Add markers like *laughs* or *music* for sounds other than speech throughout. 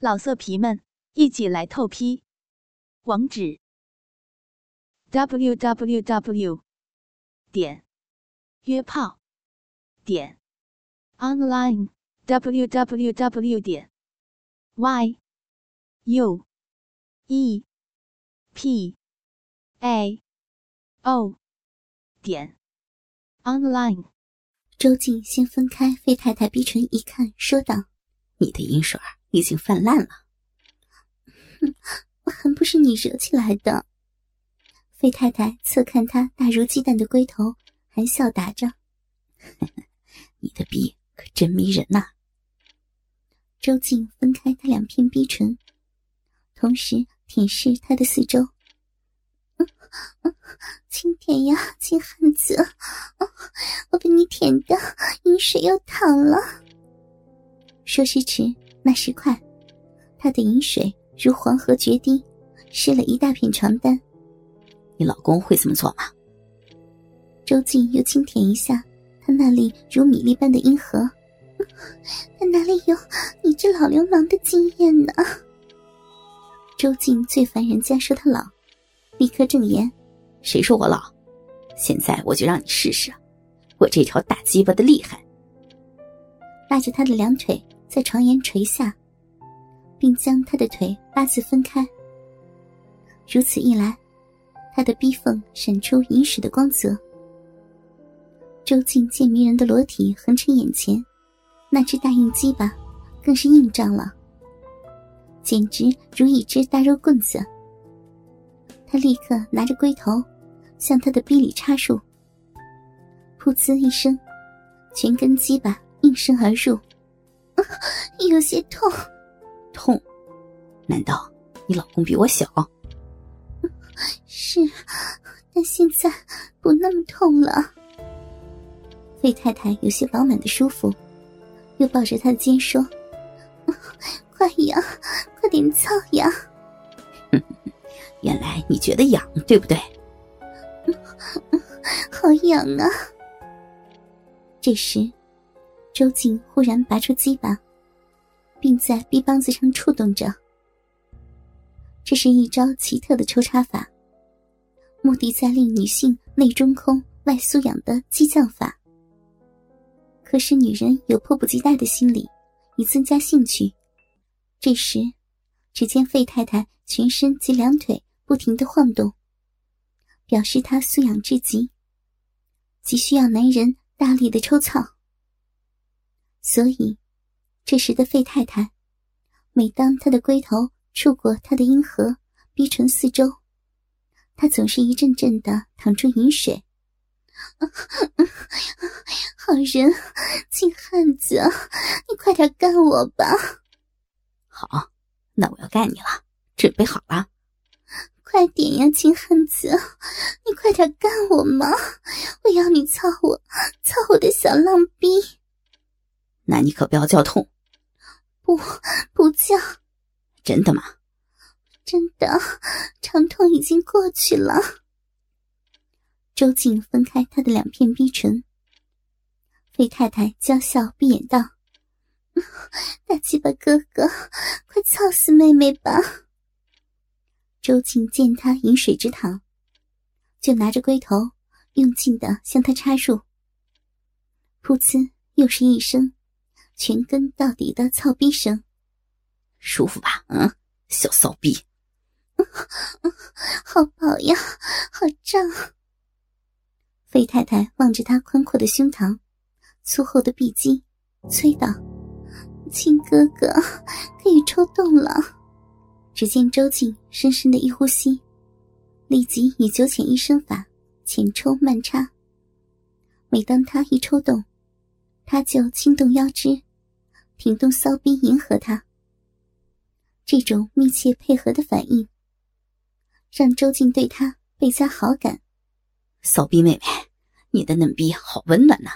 老色皮们，一起来透批！网址：w w w 点约炮点 online w w w 点 y u e p a o 点 online。周静先分开费太太逼唇一看，说道：“你的银水儿已经泛滥了。”“哼，还不是你惹起来的。”费太太侧看他大如鸡蛋的龟头，含笑答着：“ *laughs* 你的逼可真迷人呐。”周静分开他两片逼唇，同时舔舐他的四周。*laughs* 轻点呀，金汉子，我被你舔的饮水要淌了。说时迟，那时快，他的饮水如黄河决堤，湿了一大片床单。你老公会这么做吗？周静又轻舔一下他那里如米粒般的阴核，他哪里有你这老流氓的经验呢？周静最烦人家说他老。立刻正言：“谁说我老？现在我就让你试试，我这条大鸡巴的厉害。”拉着他的两腿在床沿垂下，并将他的腿八字分开。如此一来，他的逼缝闪出银石的光泽。周静见迷人的裸体横陈眼前，那只大硬鸡巴更是硬胀了，简直如一只大肉棍子。他立刻拿着龟头，向他的逼里插入。噗呲一声，全根鸡巴应声而入，*laughs* 有些痛。痛？难道你老公比我小？*laughs* 是，但现在不那么痛了。费太太有些饱满的舒服，又抱着他的肩说：“ *laughs* 快痒，快点操痒！”原来你觉得痒，对不对？好痒啊！这时，周静忽然拔出鸡巴，并在臂膀子上触动着。这是一招奇特的抽插法，目的在令女性内中空、外酥痒的激将法。可是女人有迫不及待的心理，以增加兴趣。这时，只见费太太全身及两腿。不停的晃动，表示她素养至极，急需要男人大力的抽操。所以，这时的费太太，每当她的龟头触过她的阴核、逼唇四周，她总是一阵阵的淌出饮水。好人，金汉子，你快点干我吧！好，那我要干你了，准备好了。快点呀，金汉子，你快点干我嘛！我要你操我，操我的小浪逼。那你可不要叫痛。不，不叫。真的吗？真的，长痛已经过去了。周静分开他的两片逼唇。费太太娇笑闭眼道：“大鸡巴哥哥，快操死妹妹吧！”周静见他饮水之淌，就拿着龟头用劲的向他插入。噗呲，又是一声全根到底的操逼声，舒服吧？嗯，小骚逼，*laughs* 好饱呀，好胀。费太太望着他宽阔的胸膛、粗厚的臂肌，催道：“亲哥哥，可以抽动了。”只见周静深深的一呼吸，立即以九浅一深法浅抽慢插。每当他一抽动，他就轻动腰肢，挺动骚逼迎合他。这种密切配合的反应，让周静对他倍加好感。骚逼妹妹，你的嫩逼好温暖呐！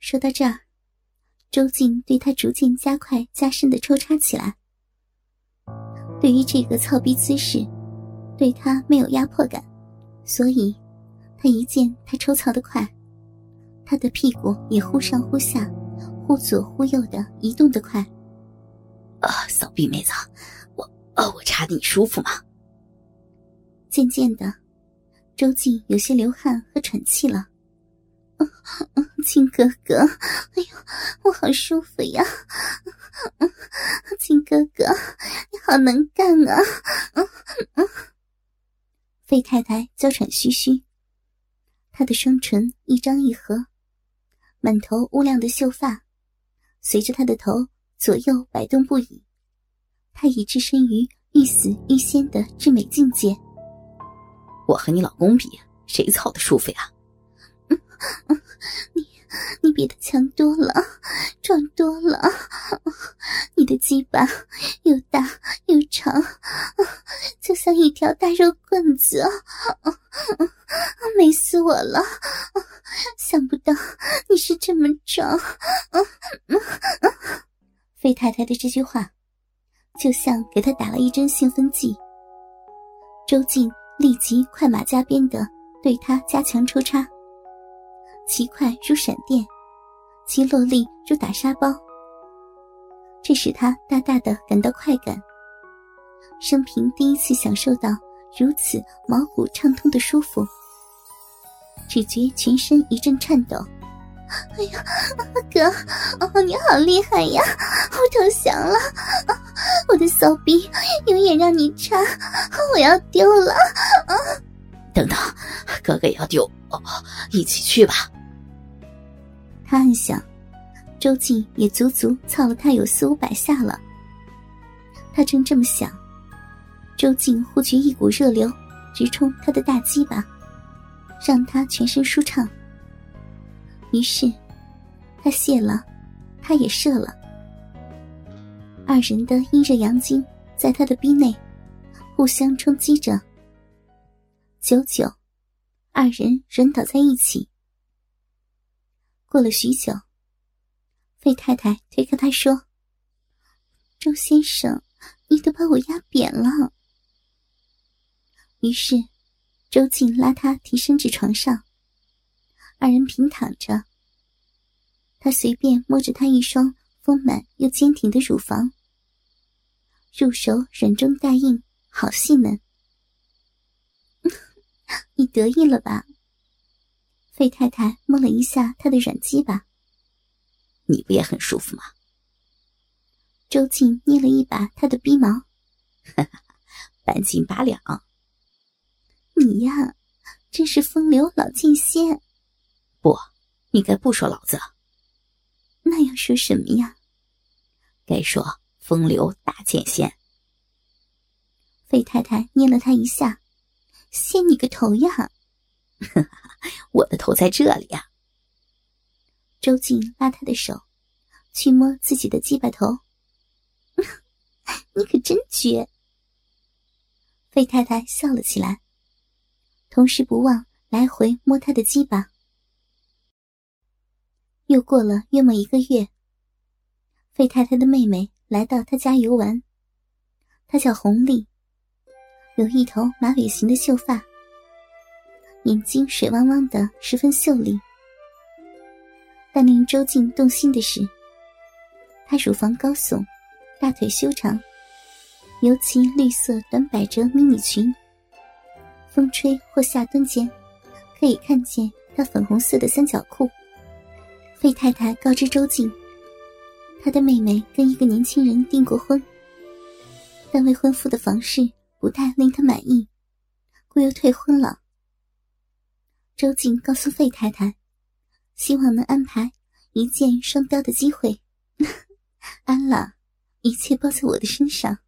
说到这儿，周静对他逐渐加快加深的抽插起来。对于这个操逼姿势，对他没有压迫感，所以，他一见他抽操的快，他的屁股也忽上忽下，忽左忽右的移动的快，啊，扫地妹子，我啊，我插的你舒服吗？渐渐的，周静有些流汗和喘气了。亲哥哥，哎呦，我好舒服呀！亲哥哥，你好能干啊！嗯费太太娇喘吁吁，她的双唇一张一合，满头乌亮的秀发随着他的头左右摆动不已，他已置身于欲死欲仙的至美境界。我和你老公比，谁操的舒服呀？你你比他强多了，壮多了。你的鸡巴又大又长，就像一条大肉棍子，美死我了！想不到你是这么壮。费太太的这句话，就像给他打了一针兴奋剂。周静立即快马加鞭的对他加强抽插。其快如闪电，其落力如打沙包。这使他大大的感到快感，生平第一次享受到如此毛骨畅通的舒服，只觉全身一阵颤抖。哎呀，哥，哦，你好厉害呀！我投降了，我的骚逼永远让你插，我要丢了。等等，哥哥也要丢，一起去吧。他暗想，周静也足足操了他有四五百下了。他正这么想，周静忽觉一股热流直冲他的大鸡巴，让他全身舒畅。于是，他泄了，他也射了。二人的阴热阳精在他的逼内互相冲击着，久久，二人软倒在一起。过了许久，费太太推开他说：“周先生，你都把我压扁了。”于是，周静拉他提升至床上，二人平躺着。他随便摸着她一双丰满又坚挺的乳房，入手软中带硬，好细嫩。*laughs* 你得意了吧？费太太摸了一下他的软鸡巴，你不也很舒服吗？周静捏了一把他的逼毛，哈哈，半斤八两。你呀，真是风流老剑仙。不，你该不说老子。那要说什么呀？该说风流大剑仙。费太太捏了他一下，仙你个头呀！*laughs* 我的头在这里呀！周静拉他的手，去摸自己的鸡巴头。*laughs* 你可真绝！费太太笑了起来，同时不忘来回摸他的鸡巴。又过了约莫一个月，费太太的妹妹来到他家游玩，她叫红丽，有一头马尾型的秀发。眼睛水汪汪的，十分秀丽。但令周静动心的是，她乳房高耸，大腿修长，尤其绿色短百褶迷你裙，风吹或下蹲间，可以看见她粉红色的三角裤。费太太告知周静，她的妹妹跟一个年轻人订过婚，但未婚夫的房事不太令她满意，故又退婚了。周静告诉费太太，希望能安排一箭双雕的机会。*laughs* 安了，一切包在我的身上。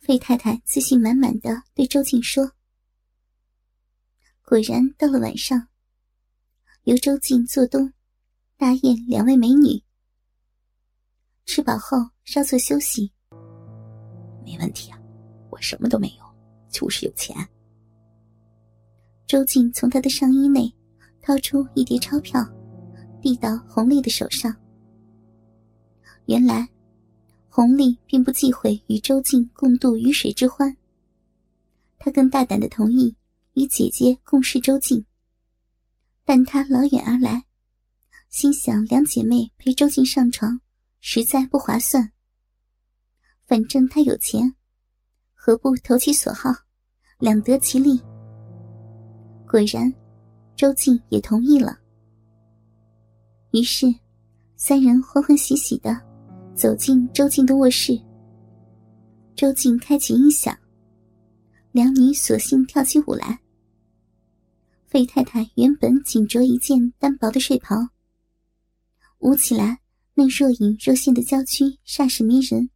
费太太自信满满的对周静说。果然，到了晚上，由周静做东，大宴两位美女。吃饱后稍作休息。没问题啊，我什么都没有，就是有钱。周静从他的上衣内掏出一叠钞票，递到红丽的手上。原来，红丽并不忌讳与周静共度鱼水之欢。她更大胆的同意与姐姐共侍周静。但她老远而来，心想两姐妹陪周静上床，实在不划算，反正他有钱，何不投其所好，两得其利？果然，周静也同意了。于是，三人欢欢喜喜的走进周静的卧室。周静开启音响，两女索性跳起舞来。费太太原本仅着一件单薄的睡袍，舞起来那若隐若现的娇躯煞是迷人。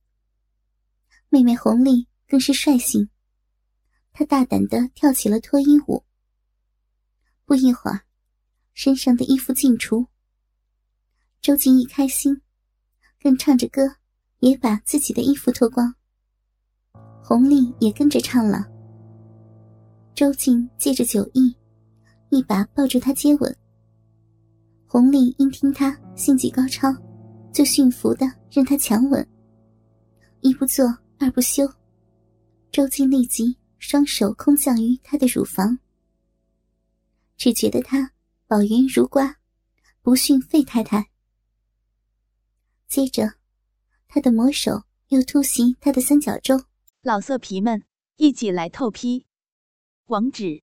妹妹红丽更是率性，她大胆的跳起了脱衣舞。不一会儿，身上的衣服尽除。周静一开心，更唱着歌，也把自己的衣服脱光。红丽也跟着唱了。周静借着酒意。一把抱住他接吻，红丽因听他性技高超，就驯服的任他强吻。一不做二不休，周静立即双手空降于他的乳房，只觉得他宝云如瓜，不逊费太太。接着，他的魔手又突袭他的三角洲。老色皮们，一起来透批，网址。